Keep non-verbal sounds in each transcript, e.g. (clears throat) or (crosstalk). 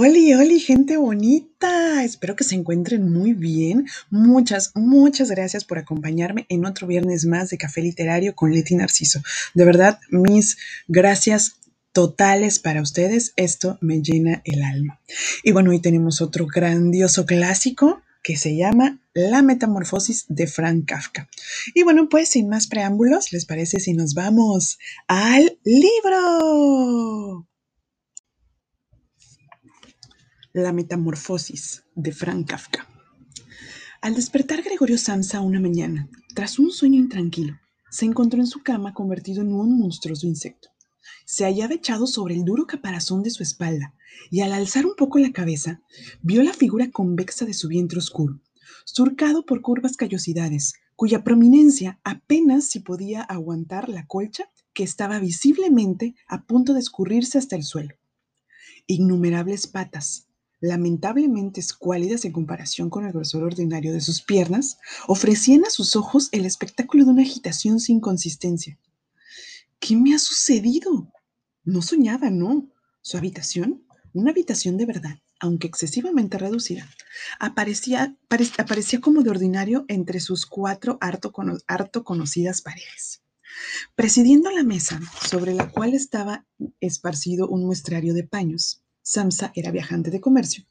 Oli, oli, gente bonita. Espero que se encuentren muy bien. Muchas, muchas gracias por acompañarme en otro viernes más de Café Literario con Leti Narciso. De verdad, mis gracias totales para ustedes. Esto me llena el alma. Y bueno, hoy tenemos otro grandioso clásico que se llama La Metamorfosis de Frank Kafka. Y bueno, pues sin más preámbulos, ¿les parece si nos vamos al libro? La Metamorfosis de Frank Kafka. Al despertar Gregorio Samsa una mañana, tras un sueño intranquilo, se encontró en su cama convertido en un monstruoso insecto. Se hallaba echado sobre el duro caparazón de su espalda y al alzar un poco la cabeza, vio la figura convexa de su vientre oscuro, surcado por curvas callosidades, cuya prominencia apenas si podía aguantar la colcha que estaba visiblemente a punto de escurrirse hasta el suelo. Innumerables patas, lamentablemente escuálidas en comparación con el grosor ordinario de sus piernas, ofrecían a sus ojos el espectáculo de una agitación sin consistencia. ¿Qué me ha sucedido? No soñaba, no. Su habitación, una habitación de verdad, aunque excesivamente reducida, aparecía, aparecía como de ordinario entre sus cuatro harto, harto conocidas paredes. Presidiendo la mesa, sobre la cual estaba esparcido un muestrario de paños, Samsa era viajante de comercio,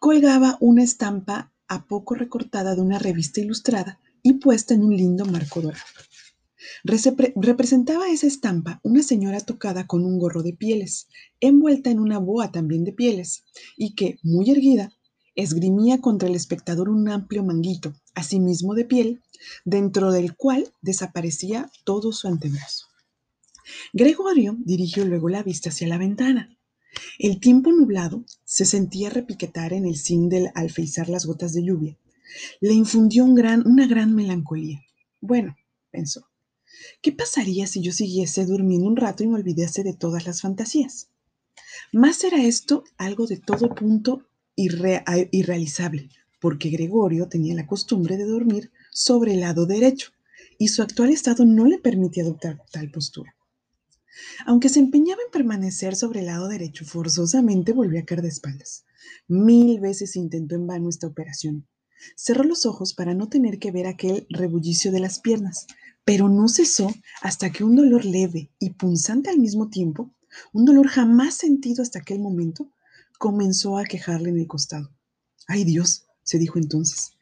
colgaba una estampa a poco recortada de una revista ilustrada y puesta en un lindo marco dorado. representaba esa estampa una señora tocada con un gorro de pieles, envuelta en una boa también de pieles, y que, muy erguida, esgrimía contra el espectador un amplio manguito, asimismo de piel, dentro del cual desaparecía todo su antebrazo. Gregorio dirigió luego la vista hacia la ventana. El tiempo nublado se sentía repiquetar en el del alfeizar las gotas de lluvia. Le infundió una gran melancolía. Bueno, pensó, ¿qué pasaría si yo siguiese durmiendo un rato y me olvidase de todas las fantasías? Más era esto algo de todo punto irrealizable, porque Gregorio tenía la costumbre de dormir sobre el lado derecho, y su actual estado no le permitía adoptar tal postura. Aunque se empeñaba en permanecer sobre el lado derecho, forzosamente volvió a caer de espaldas. Mil veces intentó en vano esta operación. Cerró los ojos para no tener que ver aquel rebullicio de las piernas, pero no cesó hasta que un dolor leve y punzante al mismo tiempo, un dolor jamás sentido hasta aquel momento, comenzó a quejarle en el costado. ¡Ay Dios! se dijo entonces.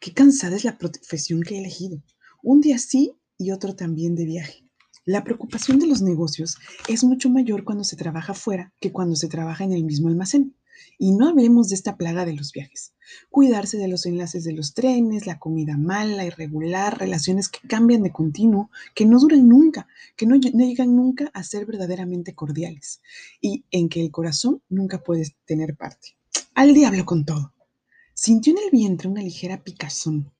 ¡Qué cansada es la profesión que he elegido! Un día sí y otro también de viaje. La preocupación de los negocios es mucho mayor cuando se trabaja fuera que cuando se trabaja en el mismo almacén. Y no hablemos de esta plaga de los viajes. Cuidarse de los enlaces de los trenes, la comida mala, irregular, relaciones que cambian de continuo, que no duran nunca, que no, llegan nunca a ser verdaderamente cordiales y en que el corazón nunca puede tener parte. Al diablo con todo. Sintió en el vientre una ligera picazón.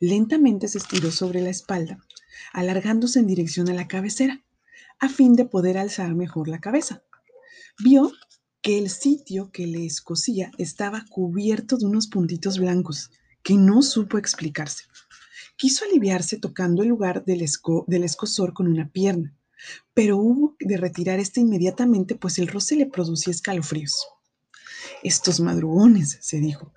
Lentamente se estiró sobre la espalda alargándose en dirección a la cabecera, a fin de poder alzar mejor la cabeza. Vio que el sitio que le escocía estaba cubierto de unos puntitos blancos que no supo explicarse. Quiso aliviarse tocando el lugar del, escosor con una pierna, pero hubo de retirar este inmediatamente, pues el roce le producía escalofríos. Estos madrugones, se dijo,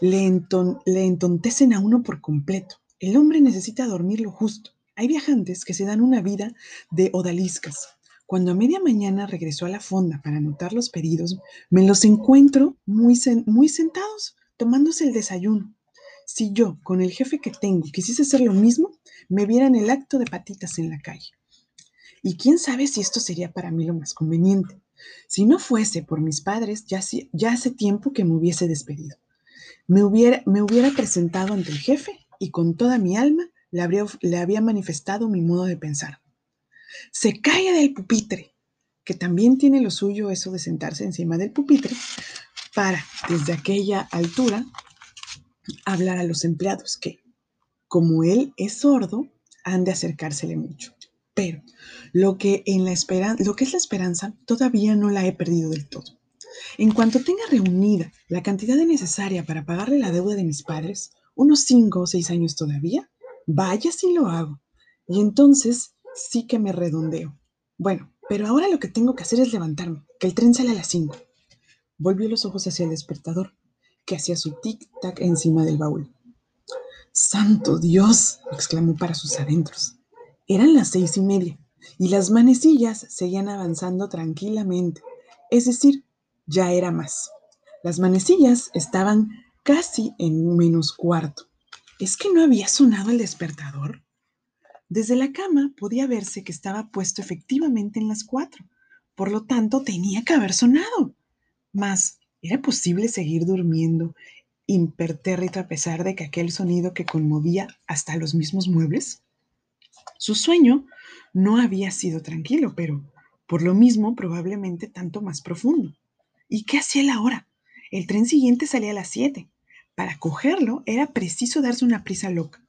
le, le entontecen a uno por completo. El hombre necesita dormir lo justo. Hay viajantes que se dan una vida de odaliscas. Cuando a media mañana regresó a la fonda para anotar los pedidos, me los encuentro muy, muy sentados, tomándose el desayuno. Si yo, con el jefe que tengo, quisiese hacer lo mismo, me vieran el acto de patitas en la calle. Y quién sabe si esto sería para mí lo más conveniente. Si no fuese por mis padres, ya, ya hace tiempo que me hubiese despedido. Me hubiera, me hubiera presentado ante el jefe y con toda mi alma le, había manifestado mi modo de pensar. Se cae del pupitre, que también tiene lo suyo eso de sentarse encima del pupitre, para, desde aquella altura, hablar a los empleados que, como él es sordo, han de acercársele mucho. Pero lo que, en la lo que es la esperanza todavía no la he perdido del todo. En cuanto tenga reunida la cantidad necesaria para pagarle la deuda de mis padres, unos cinco o seis años todavía, Vaya si lo hago. Y entonces sí que me redondeo. Bueno, pero ahora lo que tengo que hacer es levantarme, que el tren sale a las 5. volvió los ojos hacia el despertador, que hacía su tic-tac encima del baúl. ¡Santo Dios! exclamó para sus adentros. Eran las seis y media, y las manecillas seguían avanzando tranquilamente, es decir, ya era más. Las manecillas estaban casi en menos cuarto. ¿Es que no había sonado el despertador? Desde la cama podía verse que estaba puesto efectivamente en las cuatro. Por lo tanto, tenía que haber sonado. Mas, ¿era posible seguir durmiendo impertérrito a pesar de que aquel sonido que conmovía hasta los mismos muebles? Su sueño no había sido tranquilo, pero por lo mismo probablemente tanto más profundo. ¿Y qué hacía él ahora? El tren siguiente salía a las siete. Para cogerlo era preciso darse una prisa loca.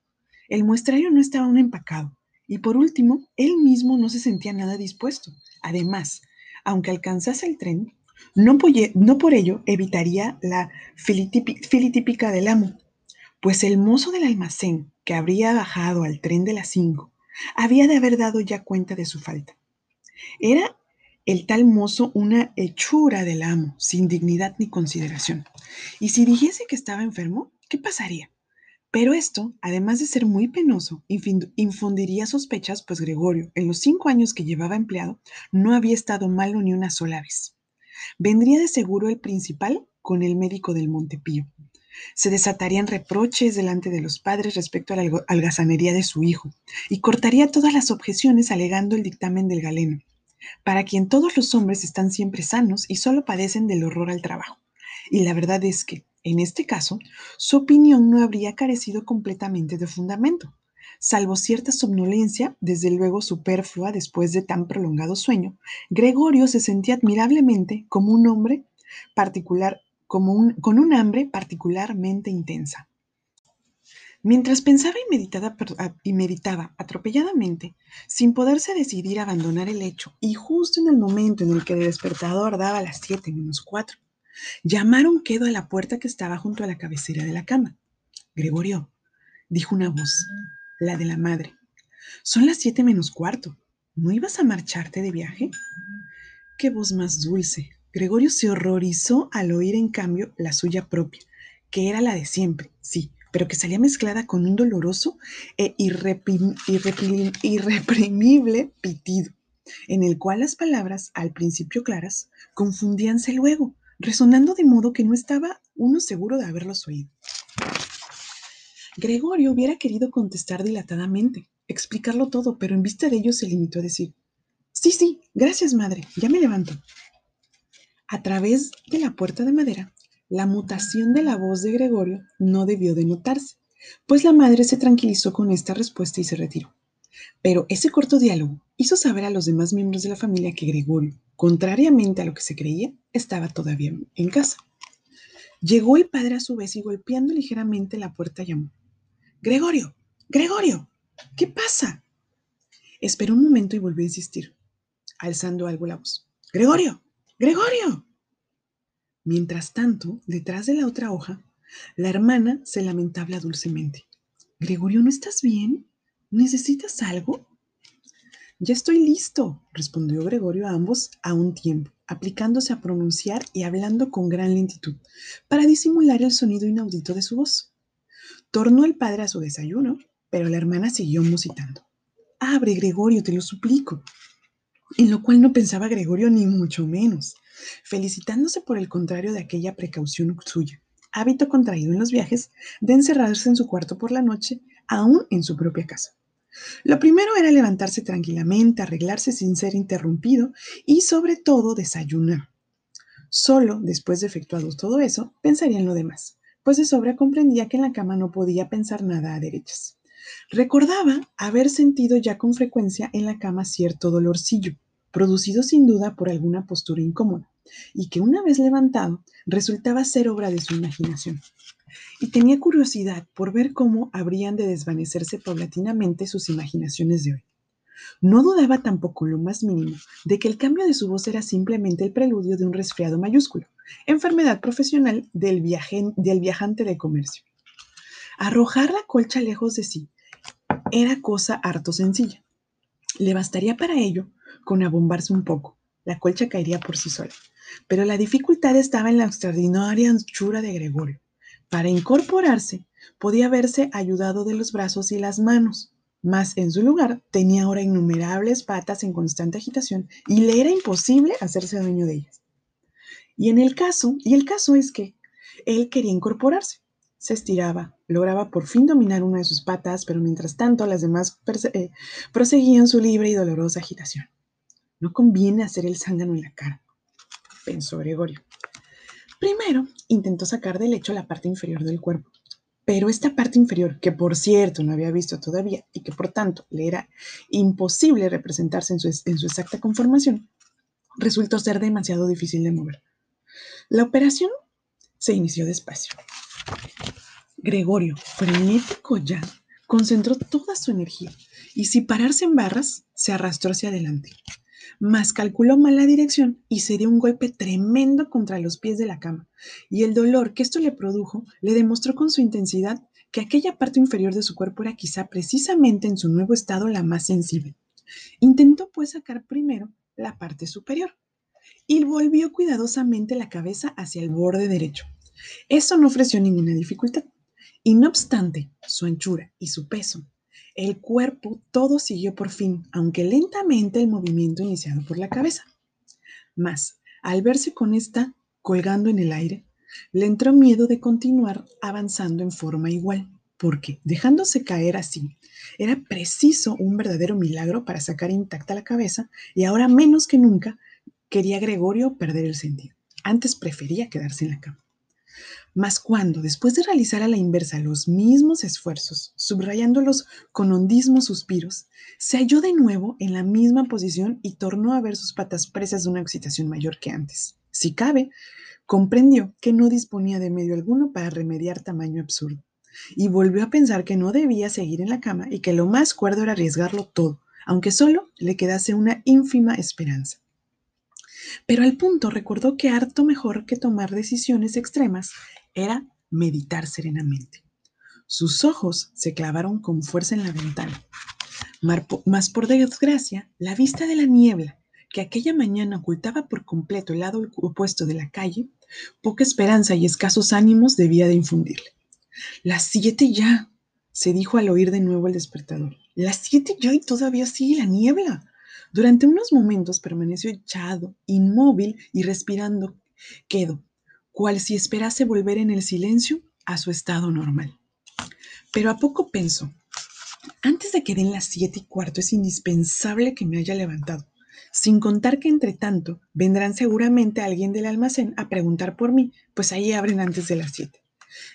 El muestrario no estaba aún empacado. Y por último, él mismo no se sentía nada dispuesto. Además, aunque alcanzase el tren, no, por ello evitaría la filitípica del amo, pues el mozo del almacén, que habría bajado al tren de las cinco, había de haber dado ya cuenta de su falta. Era el tal mozo una hechura del amo, sin dignidad ni consideración. Y si dijese que estaba enfermo, ¿qué pasaría? Pero esto, además de ser muy penoso, infundiría sospechas, pues Gregorio, en los cinco años que llevaba empleado, no había estado malo ni una sola vez. Vendría de seguro el principal con el médico del Montepío. Se desatarían reproches delante de los padres respecto a la algazanería de su hijo, y cortaría todas las objeciones alegando el dictamen del galeno, para quien todos los hombres están siempre sanos y solo padecen del horror al trabajo. Y la verdad es que, en este caso, su opinión no habría carecido completamente de fundamento, salvo cierta somnolencia, desde luego superflua después de tan prolongado sueño. Gregorio se sentía admirablemente como un hombre particular, como con un hambre particularmente intensa. Mientras pensaba y meditaba, atropelladamente, sin poderse decidir a abandonar el lecho, y justo en el momento en el que el despertador daba las siete menos cuatro, Llamaron quedo a la puerta que estaba junto a la cabecera de la cama. Gregorio, dijo una voz, la de la madre. Son las siete menos cuarto. ¿No ibas a marcharte de viaje? Qué voz más dulce. Gregorio se horrorizó al oír en cambio la suya propia, que era la de siempre, sí, pero que salía mezclada con un doloroso e irreprimible pitido, en el cual las palabras, al principio claras, confundíanse luego, resonando de modo que no estaba uno seguro de haberlos oído. Gregorio hubiera querido contestar dilatadamente, explicarlo todo, pero en vista de ello se limitó a decir, sí, sí, gracias madre, ya me levanto. A través de la puerta de madera, la mutación de la voz de Gregorio no debió de notarse, pues la madre se tranquilizó con esta respuesta y se retiró. Pero ese corto diálogo hizo saber a los demás miembros de la familia que Gregorio, contrariamente a lo que se creía, estaba todavía en casa. Llegó el padre a su vez y golpeando ligeramente la puerta llamó. Gregorio, Gregorio, ¿qué pasa? Esperó un momento y volvió a insistir, alzando algo la voz. Gregorio, Gregorio. Mientras tanto, detrás de la otra hoja, la hermana se lamentaba dulcemente. Gregorio, ¿no estás bien? ¿Necesitas algo? Ya estoy listo, respondió Gregorio a ambos a un tiempo, aplicándose a pronunciar y hablando con gran lentitud, para disimular el sonido inaudito de su voz. Tornó el padre a su desayuno, pero la hermana siguió musitando. Abre, Gregorio, te lo suplico. En lo cual no pensaba Gregorio ni mucho menos, felicitándose por el contrario de aquella precaución suya, hábito contraído en los viajes de encerrarse en su cuarto por la noche, aún en su propia casa. Lo primero era levantarse tranquilamente, arreglarse sin ser interrumpido y sobre todo desayunar. Solo después de efectuado todo eso, pensaría en lo demás, pues de sobra comprendía que en la cama no podía pensar nada a derechas. Recordaba haber sentido ya con frecuencia en la cama cierto dolorcillo, producido sin duda por alguna postura incómoda, y que una vez levantado resultaba ser obra de su imaginación y tenía curiosidad por ver cómo habrían de desvanecerse paulatinamente sus imaginaciones de hoy. No dudaba tampoco lo más mínimo de que el cambio de su voz era simplemente el preludio de un resfriado mayúsculo, enfermedad profesional del, del viajante de comercio. Arrojar la colcha lejos de sí era cosa harto sencilla. Le bastaría para ello con abombarse un poco. La colcha caería por sí sola. pero la dificultad estaba en la extraordinaria anchura de Gregorio. Para incorporarse, podía verse ayudado de los brazos y las manos, mas en su lugar tenía ahora innumerables patas en constante agitación y le era imposible hacerse dueño de ellas. Y en el caso, y el caso es que él quería incorporarse. Se estiraba, lograba por fin dominar una de sus patas, pero mientras tanto las demás eh, proseguían su libre y dolorosa agitación. No conviene hacer el zángano en la cara, pensó Gregorio. Primero intentó sacar del lecho la parte inferior del cuerpo, pero esta parte inferior, que por cierto no había visto todavía y que por tanto le era imposible representarse en su, en su exacta conformación, resultó ser demasiado difícil de mover. La operación se inició despacio. Gregorio, frenético ya, concentró toda su energía y sin pararse en barras, se arrastró hacia adelante mas calculó mal la dirección y se dio un golpe tremendo contra los pies de la cama, y el dolor que esto le produjo le demostró con su intensidad que aquella parte inferior de su cuerpo era quizá precisamente en su nuevo estado la más sensible. Intentó pues sacar primero la parte superior y volvió cuidadosamente la cabeza hacia el borde derecho. Eso no ofreció ninguna dificultad, y no obstante su anchura y su peso el cuerpo todo siguió por fin, aunque lentamente, el movimiento iniciado por la cabeza. Mas, al verse con esta colgando en el aire, le entró miedo de continuar avanzando en forma igual, porque, dejándose caer así, era preciso un verdadero milagro para sacar intacta la cabeza y ahora menos que nunca quería Gregorio perder el sentido. Antes prefería quedarse en la cama. Mas cuando, después de realizar a la inversa los mismos esfuerzos, subrayándolos con hondismos suspiros, se halló de nuevo en la misma posición y tornó a ver sus patas presas de una excitación mayor que antes. Si cabe, comprendió que no disponía de medio alguno para remediar tamaño absurdo, y volvió a pensar que no debía seguir en la cama y que lo más cuerdo era arriesgarlo todo, aunque solo le quedase una ínfima esperanza. Pero al punto recordó que harto mejor que tomar decisiones extremas era meditar serenamente. Sus ojos se clavaron con fuerza en la ventana. Mas por desgracia, la vista de la niebla, que aquella mañana ocultaba por completo el lado opuesto de la calle, poca esperanza y escasos ánimos debía de infundirle. Las siete ya, se dijo al oír de nuevo el despertador. Las siete ya y todavía sigue la niebla. Durante unos momentos permaneció echado, inmóvil y respirando. Quedo, cual si esperase volver en el silencio a su estado normal. Pero a poco pensó, antes de que den las siete y cuarto es indispensable que me haya levantado, sin contar que entre tanto vendrán seguramente alguien del almacén a preguntar por mí, pues ahí abren antes de las siete.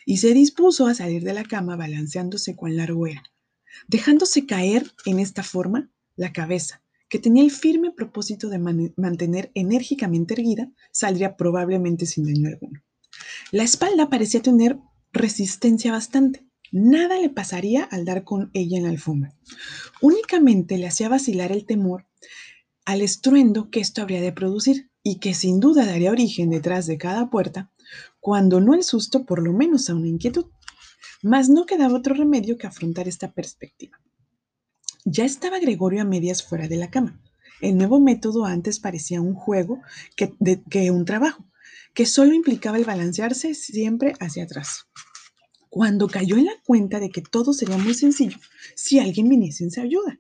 Y se dispuso a salir de la cama balanceándose cuán largo era, dejándose caer en esta forma la cabeza, que tenía el firme propósito de mantener enérgicamente erguida, saldría probablemente sin daño alguno. La espalda parecía tener resistencia bastante. Nada le pasaría al dar con ella en la alfombra. Únicamente le hacía vacilar el temor al estruendo que esto habría de producir y que sin duda daría origen detrás de cada puerta, cuando no el susto, por lo menos a una inquietud. Mas no quedaba otro remedio que afrontar esta perspectiva. Ya estaba Gregorio a medias fuera de la cama. El nuevo método antes parecía un juego que, un trabajo, que solo implicaba el balancearse siempre hacia atrás. Cuando cayó en la cuenta de que todo sería muy sencillo si alguien viniese en su ayuda.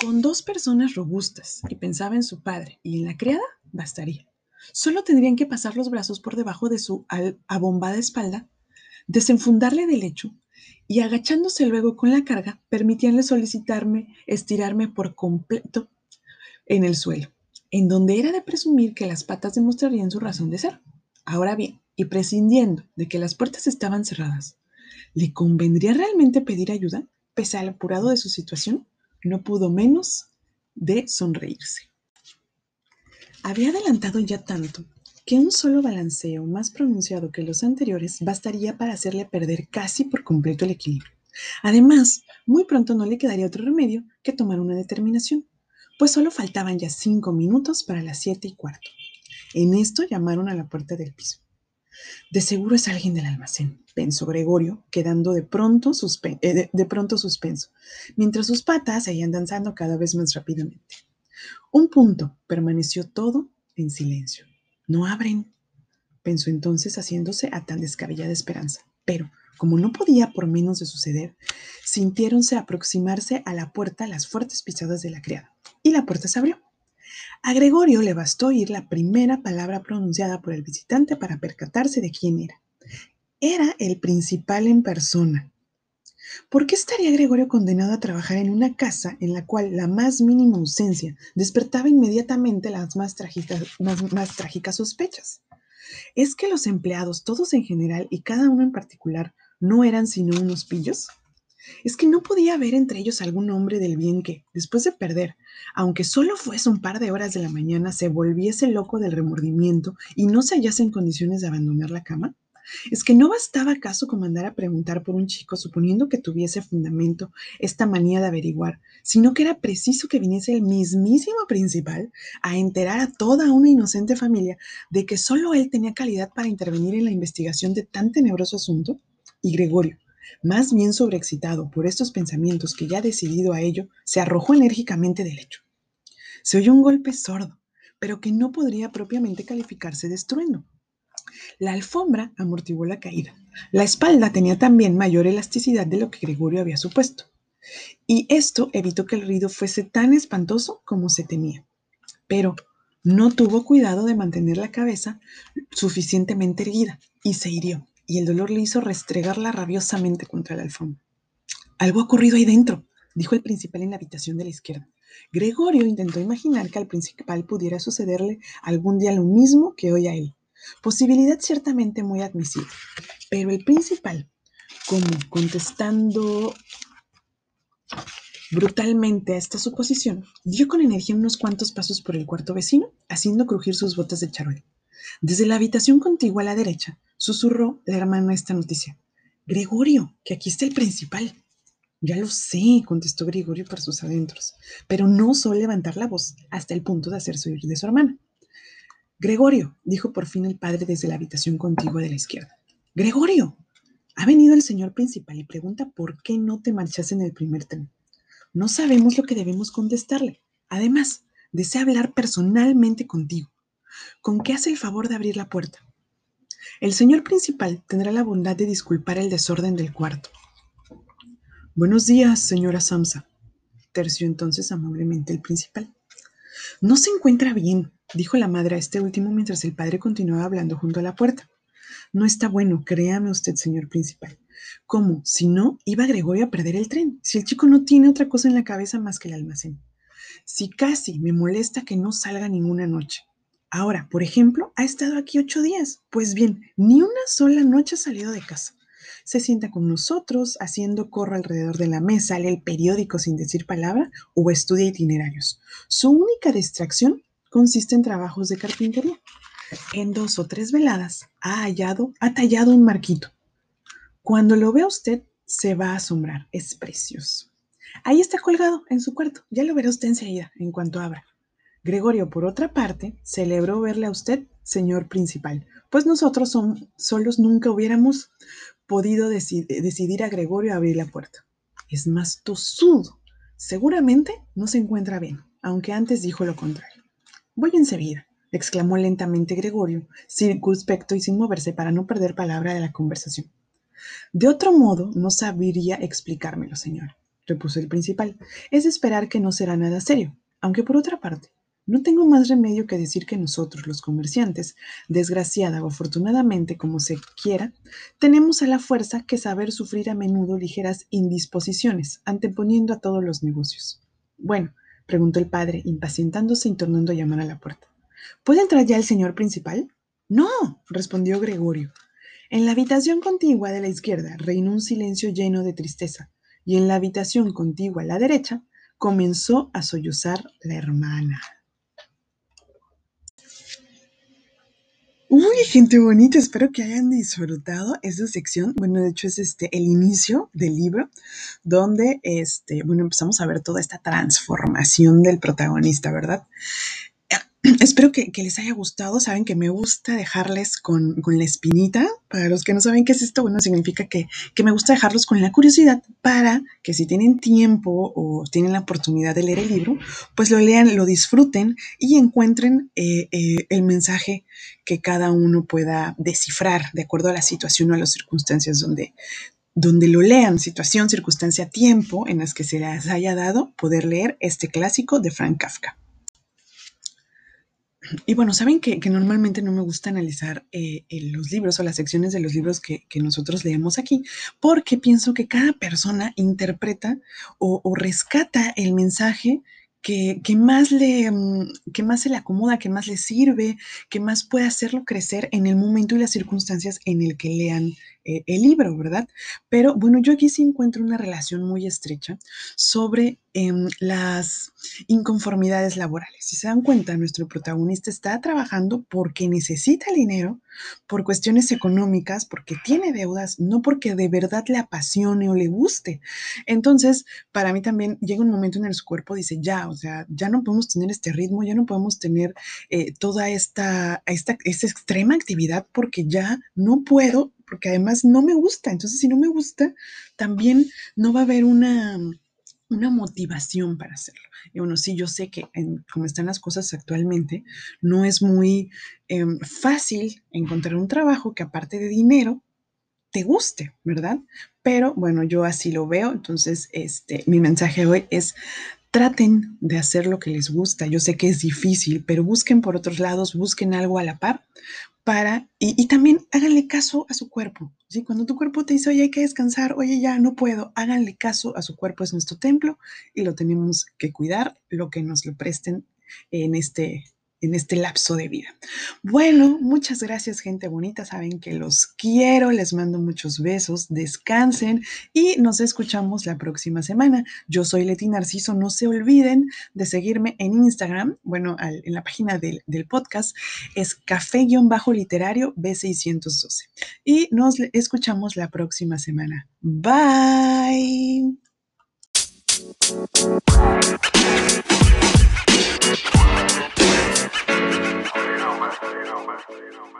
Con dos personas robustas, y pensaba en su padre y en la criada, bastaría. Solo tendrían que pasar los brazos por debajo de su abombada espalda, desenfundarle del lecho y agachándose luego con la carga, permitíanle solicitarme estirarme por completo en el suelo, en donde era de presumir que las patas demostrarían su razón de ser. Ahora bien, y prescindiendo de que las puertas estaban cerradas, ¿le convendría realmente pedir ayuda? Pese al apurado de su situación, no pudo menos de sonreírse. Había adelantado ya tanto que un solo balanceo más pronunciado que los anteriores bastaría para hacerle perder casi por completo el equilibrio. Además, muy pronto no le quedaría otro remedio que tomar una determinación, pues solo faltaban ya cinco minutos para las siete y cuarto. En esto llamaron a la puerta del piso. De seguro es alguien del almacén, pensó Gregorio, quedando de pronto, eh, de pronto suspenso, mientras sus patas seguían danzando cada vez más rápidamente. Un punto permaneció todo en silencio. No abren, pensó entonces haciéndose a tan descabellada esperanza. Pero, como no podía por menos de suceder, sintiéronse aproximarse a la puerta las fuertes pisadas de la criada, y la puerta se abrió. A Gregorio le bastó oír la primera palabra pronunciada por el visitante para percatarse de quién era. Era el principal en persona. ¿Por qué estaría Gregorio condenado a trabajar en una casa en la cual la más mínima ausencia despertaba inmediatamente las más trágicas, sospechas? ¿Es que los empleados, todos en general y cada uno en particular, no eran sino unos pillos? Es que no podía haber entre ellos algún hombre del bien que, después de perder, aunque solo fuese un par de horas de la mañana, se volviese loco del remordimiento y no se hallase en condiciones de abandonar la cama? Es que no bastaba acaso con mandar a preguntar por un chico suponiendo que tuviese fundamento esta manía de averiguar, sino que era preciso que viniese el mismísimo principal a enterar a toda una inocente familia de que solo él tenía calidad para intervenir en la investigación de tan tenebroso asunto. Y Gregorio, más bien sobreexcitado por estos pensamientos que ya decidido a ello, se arrojó enérgicamente del lecho. Se oyó un golpe sordo, pero que no podría propiamente calificarse de estruendo. La alfombra amortiguó la caída. La espalda tenía también mayor elasticidad de lo que Gregorio había supuesto. Y esto evitó que el ruido fuese tan espantoso como se temía. Pero no tuvo cuidado de mantener la cabeza suficientemente erguida y se hirió y el dolor le hizo restregarla rabiosamente contra la alfombra. Algo ha ocurrido ahí dentro, dijo el principal en la habitación de la izquierda. Gregorio intentó imaginar que al principal pudiera sucederle algún día lo mismo que hoy a él. Posibilidad ciertamente muy admisible. Pero el principal, como contestando brutalmente a esta suposición, dio con energía unos cuantos pasos por el cuarto vecino, haciendo crujir sus botas de charol. Desde la habitación contigua a la derecha, Susurró la hermana esta noticia. Gregorio, que aquí está el principal. Ya lo sé, contestó Gregorio por sus adentros, pero no suele levantar la voz hasta el punto de hacerse oír de su hermana. Gregorio, dijo por fin el padre desde la habitación contigua de la izquierda. Gregorio, ha venido el señor principal y pregunta por qué no te marchas en el primer tren. No sabemos lo que debemos contestarle. Además, desea hablar personalmente contigo. ¿Con qué hace el favor de abrir la puerta? El señor principal tendrá la bondad de disculpar el desorden del cuarto. Buenos días, señora Samsa, terció entonces amablemente el principal. No se encuentra bien, dijo la madre a este último mientras el padre continuaba hablando junto a la puerta. No está bueno, créame usted, señor principal. ¿Cómo? Si no, iba Gregorio a perder el tren. Si el chico no tiene otra cosa en la cabeza más que el almacén. Si casi me molesta que no salga ninguna noche. Ahora, por ejemplo, ha estado aquí ocho días. Pues bien, ni una sola noche ha salido de casa. Se sienta con nosotros, haciendo corro alrededor de la mesa, lee el periódico sin decir palabra o estudia itinerarios. Su única distracción consiste en trabajos de carpintería. En dos o tres veladas ha hallado, ha tallado un marquito. Cuando lo vea usted, se va a asombrar. Es precioso. Ahí está colgado en su cuarto. Ya lo verá usted enseguida, en cuanto abra. Gregorio, por otra parte, celebró verle a usted, señor principal, pues nosotros solos nunca hubiéramos podido decidir a Gregorio abrir la puerta. Es más tosudo. Seguramente no se encuentra bien, aunque antes dijo lo contrario. Voy enseguida, exclamó lentamente Gregorio, circunspecto y sin moverse para no perder palabra de la conversación. De otro modo, no sabría explicármelo, señor, repuso el principal. Es esperar que no será nada serio, aunque por otra parte, no tengo más remedio que decir que nosotros, los comerciantes, desgraciada o afortunadamente, como se quiera, tenemos a la fuerza que saber sufrir a menudo ligeras indisposiciones, anteponiendo a todos los negocios. Bueno, preguntó el padre, impacientándose y tornando a llamar a la puerta. ¿Puede entrar ya el señor principal? No, respondió Gregorio. En la habitación contigua de la izquierda reinó un silencio lleno de tristeza, y en la habitación contigua a la derecha comenzó a sollozar la hermana. Uy, gente bonita, espero que hayan disfrutado esta sección. Bueno, de hecho es este el inicio del libro donde este, bueno, empezamos a ver toda esta transformación del protagonista, ¿verdad? (clears throat) espero que, les haya gustado. Saben que me gusta dejarles con, la espinita. Para los que no saben qué es esto, bueno, significa que, me gusta dejarlos con la curiosidad para que si tienen tiempo o tienen la oportunidad de leer el libro, pues lo lean, lo disfruten y encuentren eh, eh, el mensaje que cada uno pueda descifrar de acuerdo a la situación o a las circunstancias donde, donde lo lean, situación, circunstancia, tiempo en las que se les haya dado poder leer este clásico de Frank Kafka. Y bueno, saben que, normalmente no me gusta analizar eh, los libros o las secciones de los libros que, nosotros leemos aquí, porque pienso que cada persona interpreta o, o rescata el mensaje que, más le, mm, que más se le acomoda, que más le sirve, que más puede hacerlo crecer en el momento y las circunstancias en el que lean eh, el libro, ¿verdad? Pero bueno, yo aquí sí encuentro una relación muy estrecha sobre em, las inconformidades laborales. Si se dan cuenta, nuestro protagonista está trabajando porque necesita dinero, por cuestiones económicas, porque tiene deudas, no porque de verdad le apasione o le guste. Entonces, para mí también llega un momento en el su cuerpo dice, ya, o sea, ya no podemos tener este ritmo, ya no podemos tener eh, toda esta, esta, esta extrema actividad porque ya no puedo porque además no me gusta. Entonces, si no me gusta, también no va a haber una, una motivación para hacerlo. Y bueno, sí, yo sé que como están las cosas actualmente, no es muy em, fácil encontrar un trabajo que aparte de dinero, te guste, ¿verdad? Pero bueno, yo así lo veo. Entonces, este, mi mensaje hoy es traten de hacer lo que les gusta. Yo sé que es difícil, pero busquen por otros lados, busquen algo a la par para, y, también háganle caso a su cuerpo. ¿sí? Cuando tu cuerpo te dice, oye, hay que descansar, oye, ya no puedo, háganle caso a su cuerpo, es nuestro templo y lo tenemos que cuidar, lo que nos lo presten en este en este lapso de vida. Bueno, muchas gracias gente bonita, saben que los quiero, les mando muchos besos, descansen y nos escuchamos la próxima semana. Yo soy Leti Narciso, no se olviden de seguirme en Instagram, bueno, en la página del, del podcast es café-literario B612 y nos escuchamos la próxima semana. Bye. Sorry, no, man. Sorry,